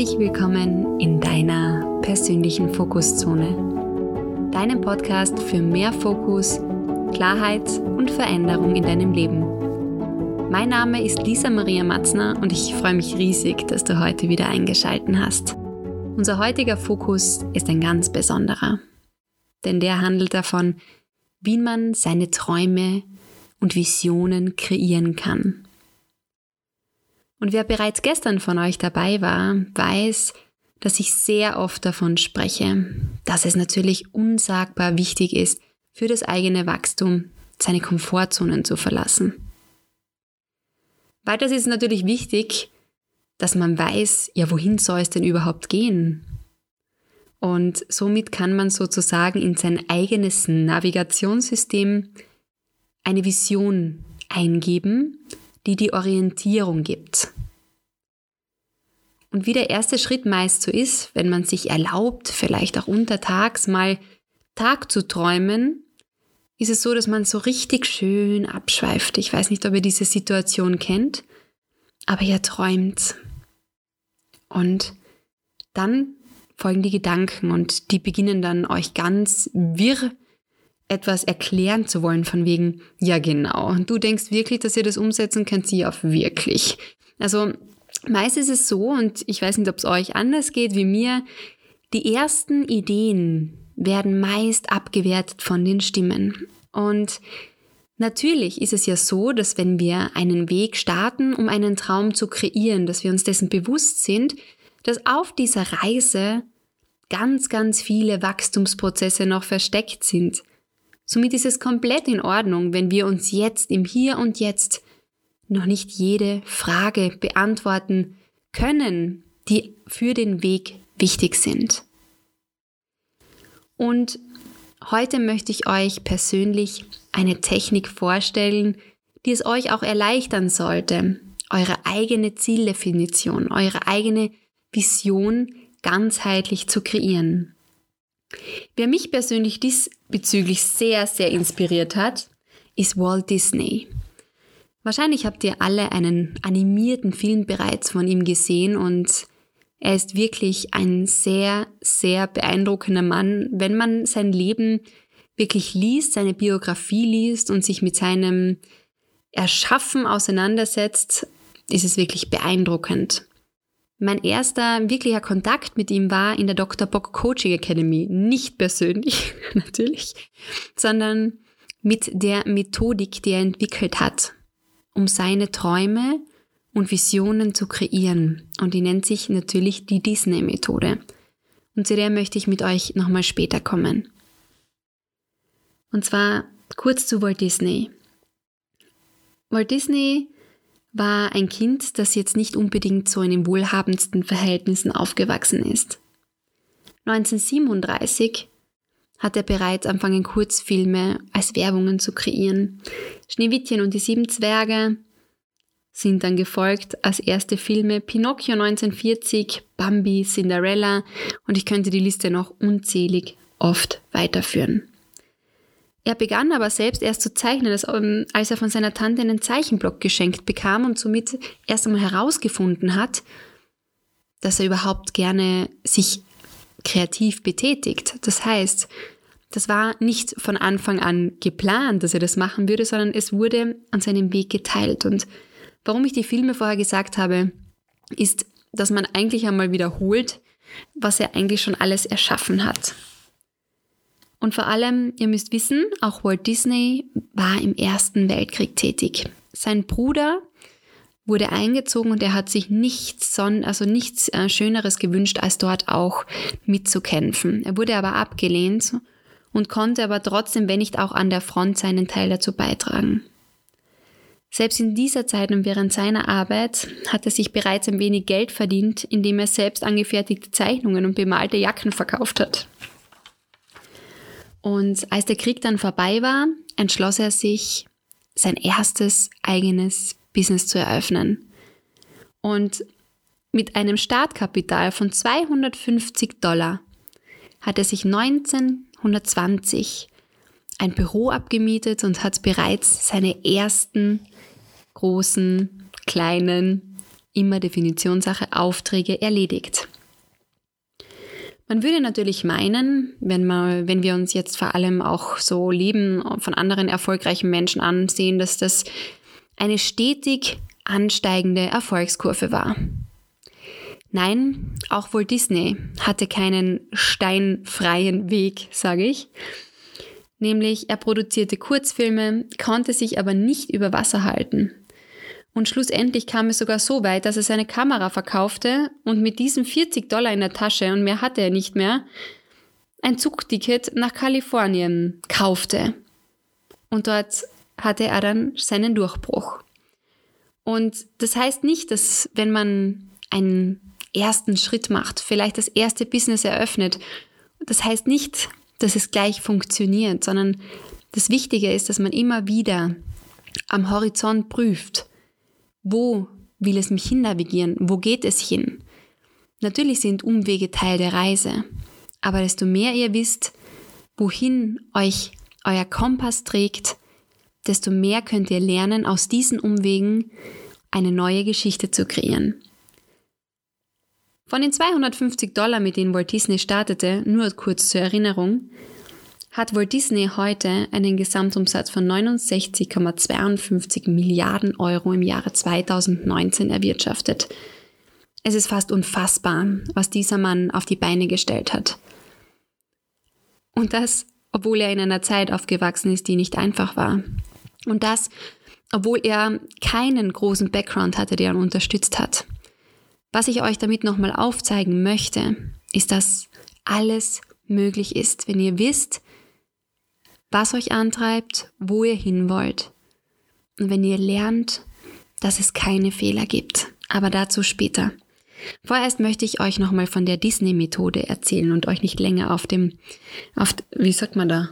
Herzlich willkommen in deiner persönlichen Fokuszone. Deinem Podcast für mehr Fokus, Klarheit und Veränderung in deinem Leben. Mein Name ist Lisa Maria Matzner und ich freue mich riesig, dass du heute wieder eingeschaltet hast. Unser heutiger Fokus ist ein ganz besonderer, denn der handelt davon, wie man seine Träume und Visionen kreieren kann. Und wer bereits gestern von euch dabei war, weiß, dass ich sehr oft davon spreche, dass es natürlich unsagbar wichtig ist, für das eigene Wachstum seine Komfortzonen zu verlassen. Weiters ist es natürlich wichtig, dass man weiß, ja, wohin soll es denn überhaupt gehen? Und somit kann man sozusagen in sein eigenes Navigationssystem eine Vision eingeben, die die Orientierung gibt. Und wie der erste Schritt meist so ist, wenn man sich erlaubt, vielleicht auch untertags mal Tag zu träumen, ist es so, dass man so richtig schön abschweift. Ich weiß nicht, ob ihr diese Situation kennt, aber ihr träumt. Und dann folgen die Gedanken und die beginnen dann euch ganz wirr etwas erklären zu wollen von wegen, ja genau, du denkst wirklich, dass ihr das umsetzen könnt, auf wirklich. Also meist ist es so, und ich weiß nicht, ob es euch anders geht wie mir, die ersten Ideen werden meist abgewertet von den Stimmen. Und natürlich ist es ja so, dass wenn wir einen Weg starten, um einen Traum zu kreieren, dass wir uns dessen bewusst sind, dass auf dieser Reise ganz, ganz viele Wachstumsprozesse noch versteckt sind. Somit ist es komplett in Ordnung, wenn wir uns jetzt im Hier und Jetzt noch nicht jede Frage beantworten können, die für den Weg wichtig sind. Und heute möchte ich euch persönlich eine Technik vorstellen, die es euch auch erleichtern sollte, eure eigene Zieldefinition, eure eigene Vision ganzheitlich zu kreieren. Wer mich persönlich diesbezüglich sehr, sehr inspiriert hat, ist Walt Disney. Wahrscheinlich habt ihr alle einen animierten Film bereits von ihm gesehen und er ist wirklich ein sehr, sehr beeindruckender Mann, wenn man sein Leben wirklich liest, seine Biografie liest und sich mit seinem Erschaffen auseinandersetzt, ist es wirklich beeindruckend. Mein erster wirklicher Kontakt mit ihm war in der Dr. Bock Coaching Academy. Nicht persönlich, natürlich, sondern mit der Methodik, die er entwickelt hat, um seine Träume und Visionen zu kreieren. Und die nennt sich natürlich die Disney-Methode. Und zu der möchte ich mit euch nochmal später kommen. Und zwar kurz zu Walt Disney. Walt Disney war ein Kind, das jetzt nicht unbedingt so in den wohlhabendsten Verhältnissen aufgewachsen ist. 1937 hat er bereits angefangen, Kurzfilme als Werbungen zu kreieren. Schneewittchen und die sieben Zwerge sind dann gefolgt als erste Filme Pinocchio 1940, Bambi, Cinderella und ich könnte die Liste noch unzählig oft weiterführen. Er begann aber selbst erst zu zeichnen, ähm, als er von seiner Tante einen Zeichenblock geschenkt bekam und somit erst einmal herausgefunden hat, dass er überhaupt gerne sich kreativ betätigt. Das heißt, das war nicht von Anfang an geplant, dass er das machen würde, sondern es wurde an seinem Weg geteilt. Und warum ich die Filme vorher gesagt habe, ist, dass man eigentlich einmal wiederholt, was er eigentlich schon alles erschaffen hat. Und vor allem, ihr müsst wissen, auch Walt Disney war im Ersten Weltkrieg tätig. Sein Bruder wurde eingezogen und er hat sich nichts, also nichts äh, Schöneres gewünscht, als dort auch mitzukämpfen. Er wurde aber abgelehnt und konnte aber trotzdem, wenn nicht auch an der Front, seinen Teil dazu beitragen. Selbst in dieser Zeit und während seiner Arbeit hat er sich bereits ein wenig Geld verdient, indem er selbst angefertigte Zeichnungen und bemalte Jacken verkauft hat. Und als der Krieg dann vorbei war, entschloss er sich, sein erstes eigenes Business zu eröffnen. Und mit einem Startkapital von 250 Dollar hat er sich 1920 ein Büro abgemietet und hat bereits seine ersten großen, kleinen immer Definitionssache Aufträge erledigt. Man würde natürlich meinen, wenn, man, wenn wir uns jetzt vor allem auch so Leben von anderen erfolgreichen Menschen ansehen, dass das eine stetig ansteigende Erfolgskurve war. Nein, auch Walt Disney hatte keinen steinfreien Weg, sage ich. Nämlich er produzierte Kurzfilme, konnte sich aber nicht über Wasser halten. Und schlussendlich kam es sogar so weit, dass er seine Kamera verkaufte und mit diesen 40 Dollar in der Tasche und mehr hatte er nicht mehr, ein Zugticket nach Kalifornien kaufte. Und dort hatte er dann seinen Durchbruch. Und das heißt nicht, dass wenn man einen ersten Schritt macht, vielleicht das erste Business eröffnet, das heißt nicht, dass es gleich funktioniert, sondern das Wichtige ist, dass man immer wieder am Horizont prüft, wo will es mich hin navigieren? Wo geht es hin? Natürlich sind Umwege Teil der Reise, aber desto mehr ihr wisst, wohin euch euer Kompass trägt, desto mehr könnt ihr lernen, aus diesen Umwegen eine neue Geschichte zu kreieren. Von den 250 Dollar, mit denen Walt Disney startete, nur kurz zur Erinnerung, hat Walt Disney heute einen Gesamtumsatz von 69,52 Milliarden Euro im Jahre 2019 erwirtschaftet. Es ist fast unfassbar, was dieser Mann auf die Beine gestellt hat. Und das, obwohl er in einer Zeit aufgewachsen ist, die nicht einfach war. Und das, obwohl er keinen großen Background hatte, der ihn unterstützt hat. Was ich euch damit nochmal aufzeigen möchte, ist, dass alles möglich ist, wenn ihr wisst, was euch antreibt, wo ihr hin wollt. Und wenn ihr lernt, dass es keine Fehler gibt. Aber dazu später. Vorerst möchte ich euch nochmal von der Disney-Methode erzählen und euch nicht länger auf dem, auf, wie sagt man da?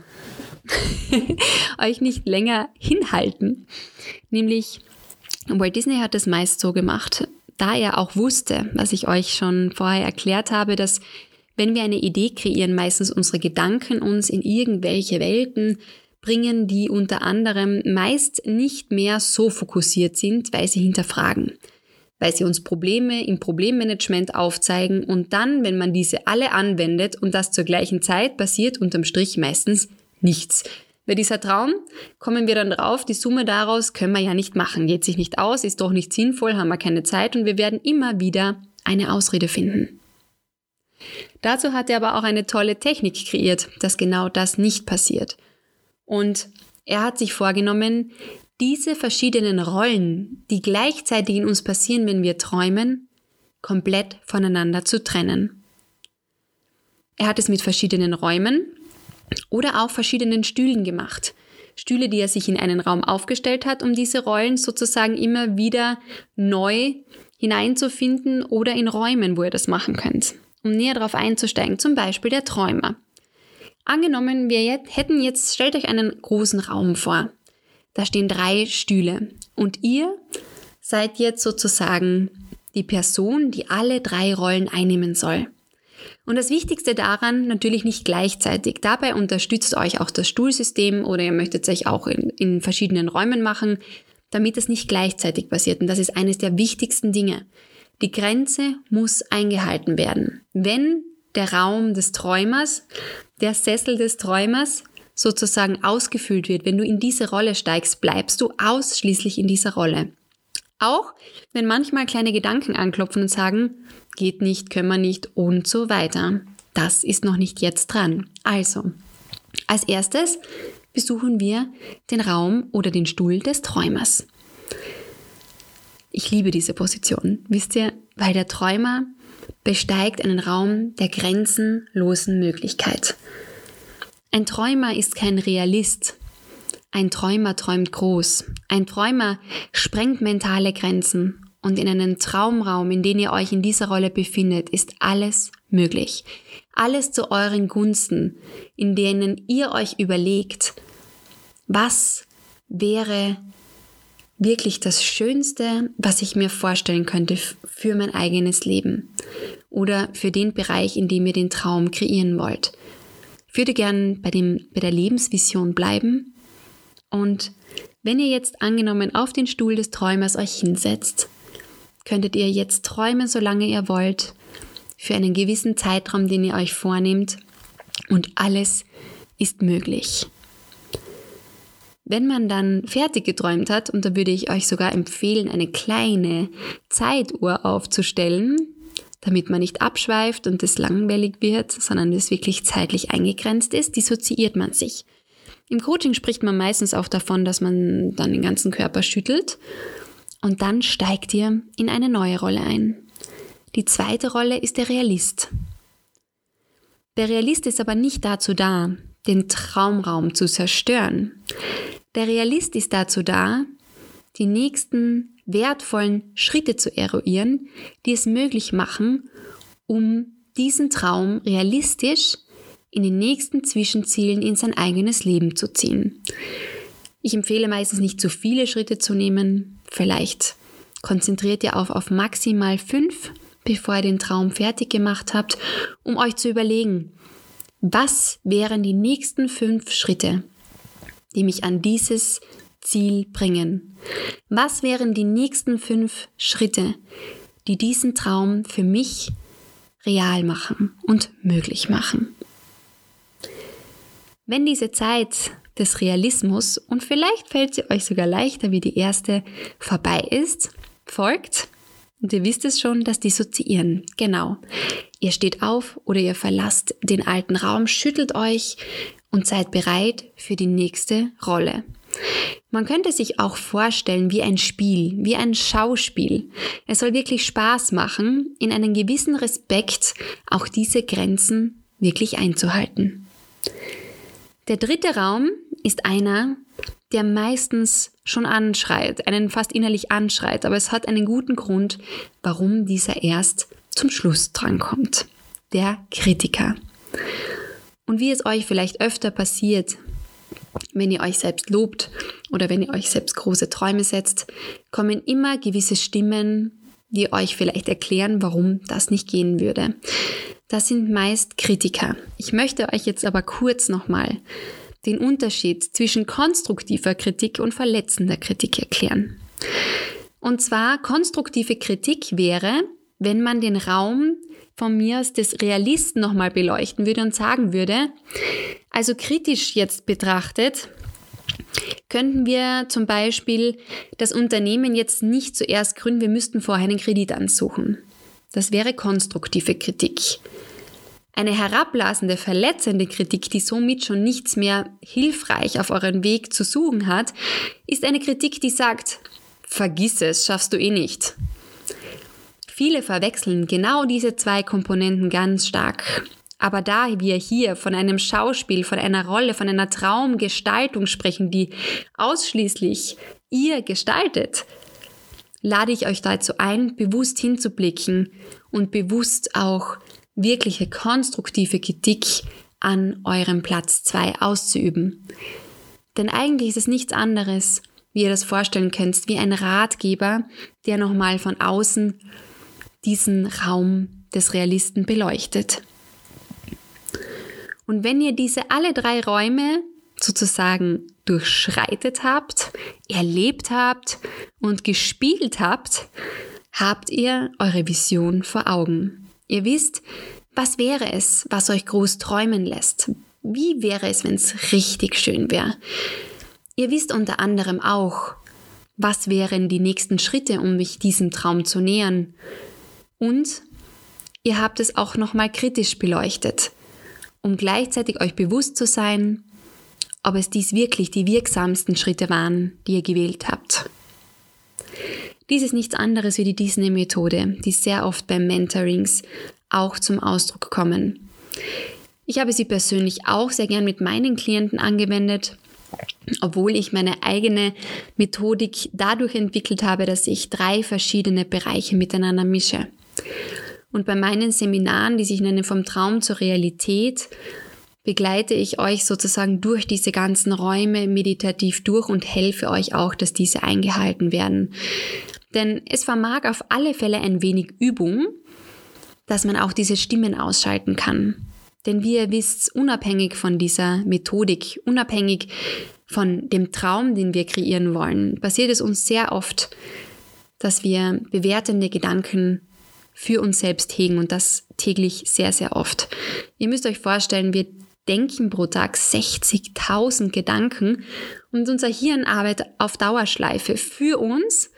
euch nicht länger hinhalten. Nämlich, Walt Disney hat es meist so gemacht, da er auch wusste, was ich euch schon vorher erklärt habe, dass wenn wir eine Idee kreieren, meistens unsere Gedanken uns in irgendwelche Welten bringen, die unter anderem meist nicht mehr so fokussiert sind, weil sie hinterfragen, weil sie uns Probleme im Problemmanagement aufzeigen und dann, wenn man diese alle anwendet und das zur gleichen Zeit, passiert unterm Strich meistens nichts. Weil dieser Traum, kommen wir dann drauf, die Summe daraus können wir ja nicht machen, geht sich nicht aus, ist doch nicht sinnvoll, haben wir keine Zeit und wir werden immer wieder eine Ausrede finden. Dazu hat er aber auch eine tolle Technik kreiert, dass genau das nicht passiert. Und er hat sich vorgenommen, diese verschiedenen Rollen, die gleichzeitig in uns passieren, wenn wir träumen, komplett voneinander zu trennen. Er hat es mit verschiedenen Räumen oder auch verschiedenen Stühlen gemacht. Stühle, die er sich in einen Raum aufgestellt hat, um diese Rollen sozusagen immer wieder neu hineinzufinden oder in Räumen, wo ihr das machen könnt um näher darauf einzusteigen, zum Beispiel der Träumer. Angenommen, wir jetzt, hätten jetzt, stellt euch einen großen Raum vor. Da stehen drei Stühle und ihr seid jetzt sozusagen die Person, die alle drei Rollen einnehmen soll. Und das Wichtigste daran natürlich nicht gleichzeitig. Dabei unterstützt euch auch das Stuhlsystem oder ihr möchtet es euch auch in, in verschiedenen Räumen machen, damit es nicht gleichzeitig passiert. Und das ist eines der wichtigsten Dinge. Die Grenze muss eingehalten werden. Wenn der Raum des Träumers, der Sessel des Träumers sozusagen ausgefüllt wird, wenn du in diese Rolle steigst, bleibst du ausschließlich in dieser Rolle. Auch wenn manchmal kleine Gedanken anklopfen und sagen, geht nicht, können wir nicht und so weiter. Das ist noch nicht jetzt dran. Also, als erstes besuchen wir den Raum oder den Stuhl des Träumers. Ich liebe diese Position, wisst ihr, weil der Träumer besteigt einen Raum der grenzenlosen Möglichkeit. Ein Träumer ist kein Realist. Ein Träumer träumt groß. Ein Träumer sprengt mentale Grenzen. Und in einem Traumraum, in dem ihr euch in dieser Rolle befindet, ist alles möglich. Alles zu euren Gunsten, in denen ihr euch überlegt, was wäre wirklich das Schönste, was ich mir vorstellen könnte für mein eigenes Leben oder für den Bereich, in dem ihr den Traum kreieren wollt. Ich würde gern bei, bei der Lebensvision bleiben und wenn ihr jetzt angenommen auf den Stuhl des Träumers euch hinsetzt, könntet ihr jetzt träumen, solange ihr wollt, für einen gewissen Zeitraum, den ihr euch vornehmt. Und alles ist möglich. Wenn man dann fertig geträumt hat, und da würde ich euch sogar empfehlen, eine kleine Zeituhr aufzustellen, damit man nicht abschweift und es langweilig wird, sondern es wirklich zeitlich eingegrenzt ist, dissoziiert man sich. Im Coaching spricht man meistens auch davon, dass man dann den ganzen Körper schüttelt und dann steigt ihr in eine neue Rolle ein. Die zweite Rolle ist der Realist. Der Realist ist aber nicht dazu da, den Traumraum zu zerstören. Der Realist ist dazu da, die nächsten wertvollen Schritte zu eruieren, die es möglich machen, um diesen Traum realistisch in den nächsten Zwischenzielen in sein eigenes Leben zu ziehen. Ich empfehle meistens nicht zu viele Schritte zu nehmen. Vielleicht konzentriert ihr auf, auf maximal fünf, bevor ihr den Traum fertig gemacht habt, um euch zu überlegen, was wären die nächsten fünf Schritte, die mich an dieses Ziel bringen? Was wären die nächsten fünf Schritte, die diesen Traum für mich real machen und möglich machen? Wenn diese Zeit des Realismus, und vielleicht fällt sie euch sogar leichter wie die erste, vorbei ist, folgt, und ihr wisst es schon, das Dissoziieren. Genau. Ihr steht auf oder ihr verlasst den alten Raum, schüttelt euch und seid bereit für die nächste Rolle. Man könnte sich auch vorstellen wie ein Spiel, wie ein Schauspiel. Es soll wirklich Spaß machen, in einem gewissen Respekt auch diese Grenzen wirklich einzuhalten. Der dritte Raum ist einer, der meistens schon anschreit, einen fast innerlich anschreit, aber es hat einen guten Grund, warum dieser erst zum Schluss drankommt. Der Kritiker. Und wie es euch vielleicht öfter passiert, wenn ihr euch selbst lobt oder wenn ihr euch selbst große Träume setzt, kommen immer gewisse Stimmen, die euch vielleicht erklären, warum das nicht gehen würde. Das sind meist Kritiker. Ich möchte euch jetzt aber kurz nochmal den Unterschied zwischen konstruktiver Kritik und verletzender Kritik erklären. Und zwar konstruktive Kritik wäre, wenn man den Raum von mir aus des Realisten nochmal beleuchten würde und sagen würde, also kritisch jetzt betrachtet, könnten wir zum Beispiel das Unternehmen jetzt nicht zuerst gründen, wir müssten vorher einen Kredit ansuchen. Das wäre konstruktive Kritik. Eine herablassende, verletzende Kritik, die somit schon nichts mehr hilfreich auf euren Weg zu suchen hat, ist eine Kritik, die sagt, vergiss es, schaffst du eh nicht. Viele verwechseln genau diese zwei Komponenten ganz stark. Aber da wir hier von einem Schauspiel, von einer Rolle, von einer Traumgestaltung sprechen, die ausschließlich ihr gestaltet, lade ich euch dazu ein, bewusst hinzublicken und bewusst auch wirkliche konstruktive Kritik an eurem Platz 2 auszuüben. Denn eigentlich ist es nichts anderes, wie ihr das vorstellen könnt, wie ein Ratgeber, der nochmal von außen diesen Raum des Realisten beleuchtet. Und wenn ihr diese alle drei Räume sozusagen durchschreitet habt, erlebt habt und gespielt habt, habt ihr eure Vision vor Augen. Ihr wisst, was wäre es, was euch groß träumen lässt? Wie wäre es, wenn es richtig schön wäre? Ihr wisst unter anderem auch, was wären die nächsten Schritte, um mich diesem Traum zu nähern? Und ihr habt es auch nochmal kritisch beleuchtet, um gleichzeitig euch bewusst zu sein, ob es dies wirklich die wirksamsten Schritte waren, die ihr gewählt habt. Dies ist nichts anderes wie die Disney-Methode, die sehr oft bei Mentorings auch zum Ausdruck kommen. Ich habe sie persönlich auch sehr gern mit meinen Klienten angewendet, obwohl ich meine eigene Methodik dadurch entwickelt habe, dass ich drei verschiedene Bereiche miteinander mische. Und bei meinen Seminaren, die sich nennen vom Traum zur Realität, begleite ich euch sozusagen durch diese ganzen Räume meditativ durch und helfe euch auch, dass diese eingehalten werden. Denn es vermag auf alle Fälle ein wenig Übung, dass man auch diese Stimmen ausschalten kann. Denn wie ihr wisst, unabhängig von dieser Methodik, unabhängig von dem Traum, den wir kreieren wollen, passiert es uns sehr oft, dass wir bewertende Gedanken für uns selbst hegen und das täglich sehr, sehr oft. Ihr müsst euch vorstellen, wir denken pro Tag 60.000 Gedanken und unser Hirn arbeitet auf Dauerschleife für uns,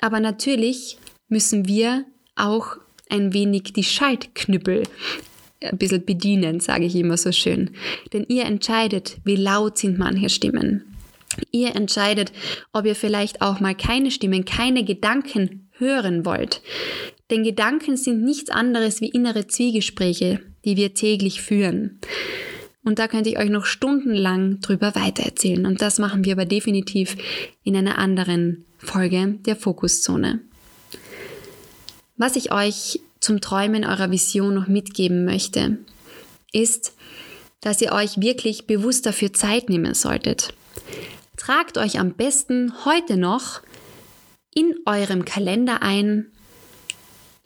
aber natürlich müssen wir auch ein wenig die Schaltknüppel ein bisschen bedienen, sage ich immer so schön. Denn ihr entscheidet, wie laut sind manche Stimmen. Ihr entscheidet, ob ihr vielleicht auch mal keine Stimmen, keine Gedanken hören wollt. Denn Gedanken sind nichts anderes wie innere Zwiegespräche, die wir täglich führen. Und da könnte ich euch noch stundenlang drüber weitererzählen. Und das machen wir aber definitiv in einer anderen Folge der Fokuszone. Was ich euch zum Träumen eurer Vision noch mitgeben möchte, ist, dass ihr euch wirklich bewusst dafür Zeit nehmen solltet. Tragt euch am besten heute noch in eurem Kalender ein,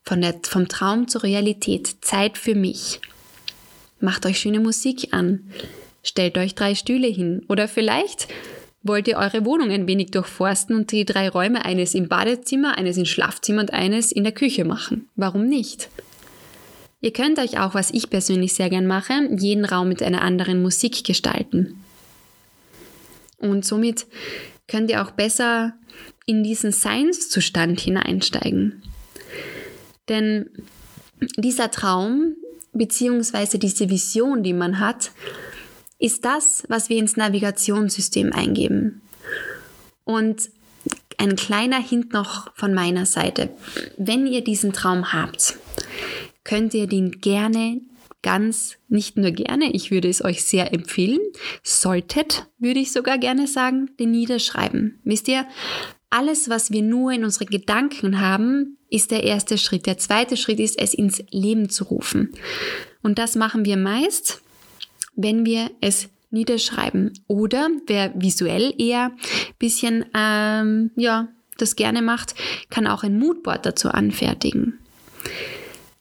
von der, vom Traum zur Realität, Zeit für mich. Macht euch schöne Musik an, stellt euch drei Stühle hin oder vielleicht wollt ihr eure Wohnung ein wenig durchforsten und die drei Räume, eines im Badezimmer, eines im Schlafzimmer und eines in der Küche machen. Warum nicht? Ihr könnt euch auch, was ich persönlich sehr gern mache, jeden Raum mit einer anderen Musik gestalten. Und somit könnt ihr auch besser in diesen Seinszustand hineinsteigen. Denn dieser Traum bzw. diese Vision, die man hat, ist das, was wir ins Navigationssystem eingeben. Und ein kleiner Hint noch von meiner Seite. Wenn ihr diesen Traum habt, könnt ihr den gerne ganz, nicht nur gerne, ich würde es euch sehr empfehlen, solltet, würde ich sogar gerne sagen, den niederschreiben. Wisst ihr, alles, was wir nur in unsere Gedanken haben, ist der erste Schritt. Der zweite Schritt ist, es ins Leben zu rufen. Und das machen wir meist, wenn wir es niederschreiben. Oder wer visuell eher bisschen ähm, ja das gerne macht, kann auch ein Moodboard dazu anfertigen.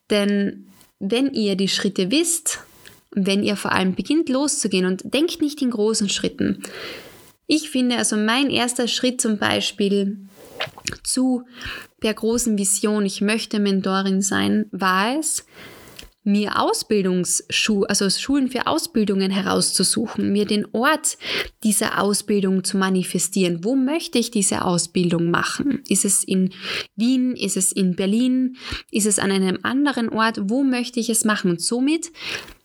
Denn wenn ihr die Schritte wisst, wenn ihr vor allem beginnt loszugehen und denkt nicht in großen Schritten. Ich finde also mein erster Schritt zum Beispiel zu der großen Vision, ich möchte Mentorin sein, war es, mir Ausbildungsschulen, also Schulen für Ausbildungen herauszusuchen, mir den Ort dieser Ausbildung zu manifestieren. Wo möchte ich diese Ausbildung machen? Ist es in Wien? Ist es in Berlin? Ist es an einem anderen Ort? Wo möchte ich es machen? Und somit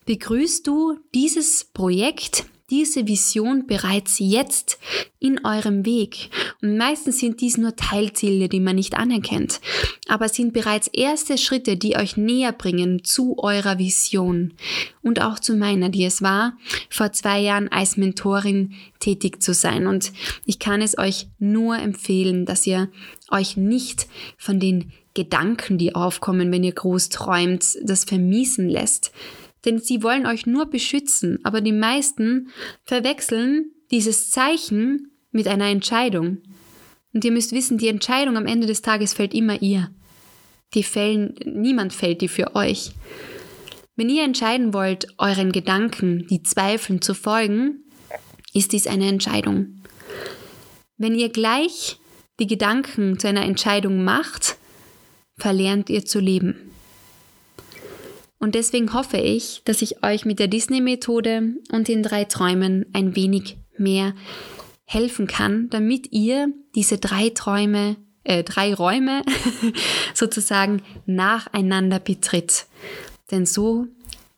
begrüßt du dieses Projekt diese Vision bereits jetzt in eurem Weg. Und meistens sind dies nur Teilziele, die man nicht anerkennt, aber sind bereits erste Schritte, die euch näher bringen zu eurer Vision und auch zu meiner, die es war, vor zwei Jahren als Mentorin tätig zu sein. Und ich kann es euch nur empfehlen, dass ihr euch nicht von den Gedanken, die aufkommen, wenn ihr groß träumt, das vermiesen lässt denn sie wollen euch nur beschützen, aber die meisten verwechseln dieses Zeichen mit einer Entscheidung. Und ihr müsst wissen, die Entscheidung am Ende des Tages fällt immer ihr. Die fällen, niemand fällt die für euch. Wenn ihr entscheiden wollt, euren Gedanken, die Zweifeln zu folgen, ist dies eine Entscheidung. Wenn ihr gleich die Gedanken zu einer Entscheidung macht, verlernt ihr zu leben. Und deswegen hoffe ich, dass ich euch mit der Disney-Methode und den drei Träumen ein wenig mehr helfen kann, damit ihr diese drei Träume, äh, drei Räume sozusagen nacheinander betritt. Denn so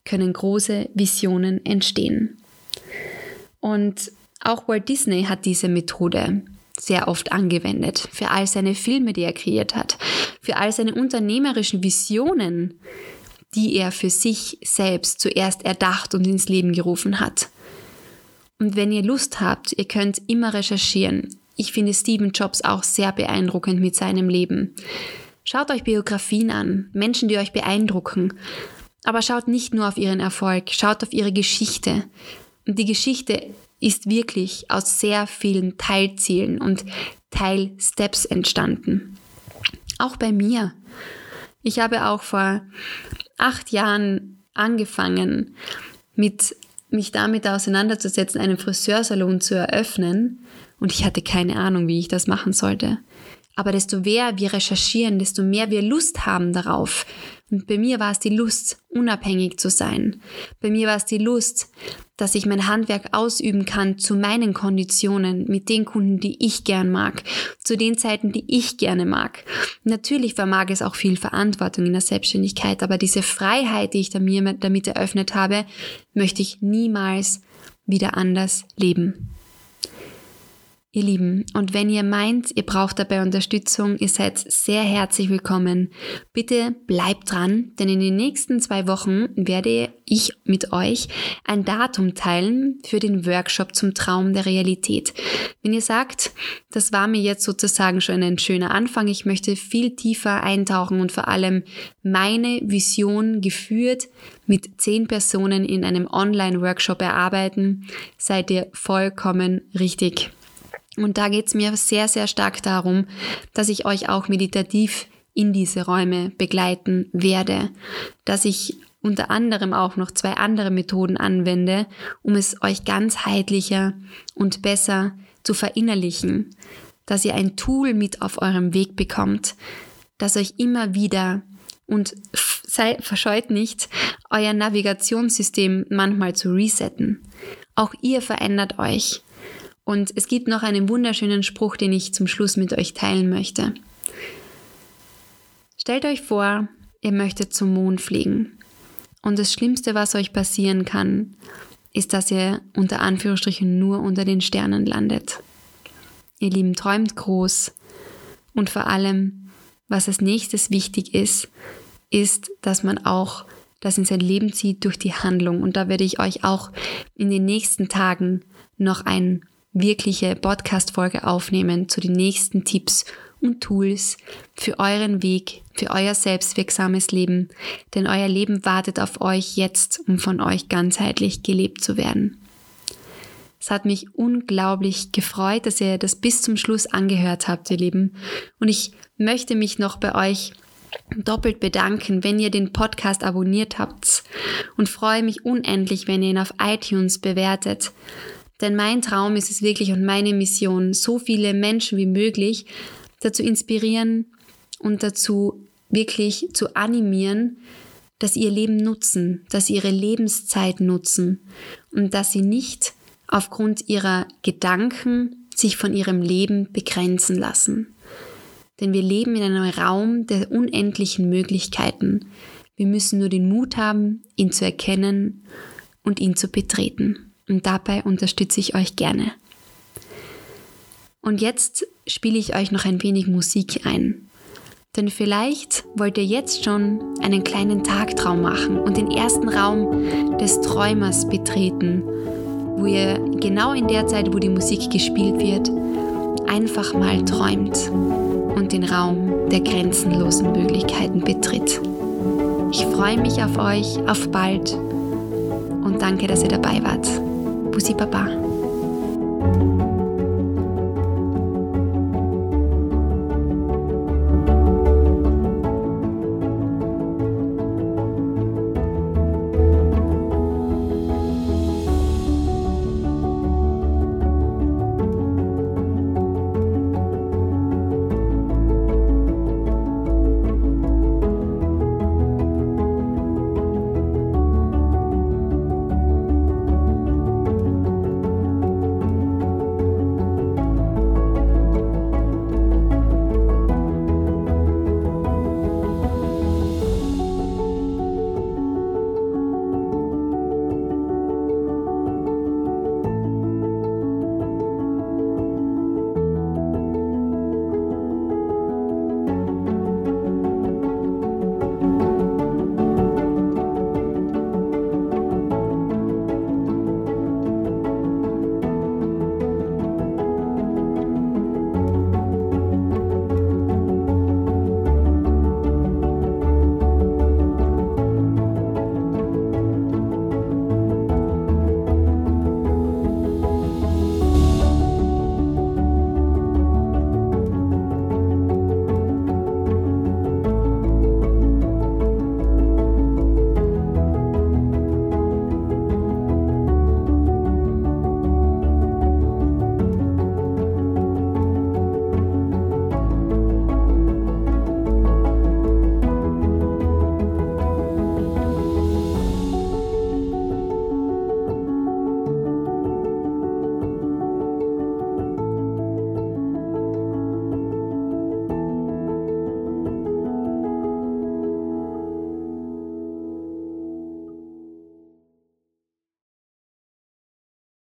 können große Visionen entstehen. Und auch Walt Disney hat diese Methode sehr oft angewendet für all seine Filme, die er kreiert hat, für all seine unternehmerischen Visionen, die er für sich selbst zuerst erdacht und ins Leben gerufen hat. Und wenn ihr Lust habt, ihr könnt immer recherchieren. Ich finde Stephen Jobs auch sehr beeindruckend mit seinem Leben. Schaut euch Biografien an, Menschen, die euch beeindrucken. Aber schaut nicht nur auf ihren Erfolg, schaut auf ihre Geschichte. Und die Geschichte ist wirklich aus sehr vielen Teilzielen und Teilsteps entstanden. Auch bei mir. Ich habe auch vor acht Jahren angefangen, mit, mich damit auseinanderzusetzen, einen Friseursalon zu eröffnen. Und ich hatte keine Ahnung, wie ich das machen sollte. Aber desto mehr wir recherchieren, desto mehr wir Lust haben darauf. Und bei mir war es die Lust, unabhängig zu sein. Bei mir war es die Lust, dass ich mein Handwerk ausüben kann zu meinen Konditionen, mit den Kunden, die ich gern mag, zu den Zeiten, die ich gerne mag. Natürlich vermag es auch viel Verantwortung in der Selbstständigkeit, aber diese Freiheit, die ich damit eröffnet habe, möchte ich niemals wieder anders leben. Ihr Lieben, und wenn ihr meint, ihr braucht dabei Unterstützung, ihr seid sehr herzlich willkommen. Bitte bleibt dran, denn in den nächsten zwei Wochen werde ich mit euch ein Datum teilen für den Workshop zum Traum der Realität. Wenn ihr sagt, das war mir jetzt sozusagen schon ein schöner Anfang, ich möchte viel tiefer eintauchen und vor allem meine Vision geführt mit zehn Personen in einem Online-Workshop erarbeiten, seid ihr vollkommen richtig. Und da geht es mir sehr, sehr stark darum, dass ich euch auch meditativ in diese Räume begleiten werde, dass ich unter anderem auch noch zwei andere Methoden anwende, um es euch ganzheitlicher und besser zu verinnerlichen, dass ihr ein Tool mit auf eurem Weg bekommt, das euch immer wieder und sei, verscheut nicht, euer Navigationssystem manchmal zu resetten. Auch ihr verändert euch und es gibt noch einen wunderschönen Spruch, den ich zum Schluss mit euch teilen möchte. Stellt euch vor, ihr möchtet zum Mond fliegen. Und das Schlimmste, was euch passieren kann, ist, dass ihr unter Anführungsstrichen nur unter den Sternen landet. Ihr Lieben, träumt groß. Und vor allem, was als nächstes wichtig ist, ist, dass man auch das in sein Leben zieht durch die Handlung. Und da werde ich euch auch in den nächsten Tagen noch ein wirkliche Podcast-Folge aufnehmen zu den nächsten Tipps und Tools für euren Weg, für euer selbstwirksames Leben, denn euer Leben wartet auf euch jetzt, um von euch ganzheitlich gelebt zu werden. Es hat mich unglaublich gefreut, dass ihr das bis zum Schluss angehört habt, ihr Lieben. Und ich möchte mich noch bei euch doppelt bedanken, wenn ihr den Podcast abonniert habt und freue mich unendlich, wenn ihr ihn auf iTunes bewertet. Denn mein Traum ist es wirklich und meine Mission, so viele Menschen wie möglich dazu inspirieren und dazu wirklich zu animieren, dass sie ihr Leben nutzen, dass sie ihre Lebenszeit nutzen und dass sie nicht aufgrund ihrer Gedanken sich von ihrem Leben begrenzen lassen. Denn wir leben in einem Raum der unendlichen Möglichkeiten. Wir müssen nur den Mut haben, ihn zu erkennen und ihn zu betreten und dabei unterstütze ich euch gerne. Und jetzt spiele ich euch noch ein wenig Musik ein. Denn vielleicht wollt ihr jetzt schon einen kleinen Tagtraum machen und den ersten Raum des Träumers betreten, wo ihr genau in der Zeit, wo die Musik gespielt wird, einfach mal träumt und den Raum der grenzenlosen Möglichkeiten betritt. Ich freue mich auf euch, auf bald und danke, dass ihr dabei wart. Bussi Baba.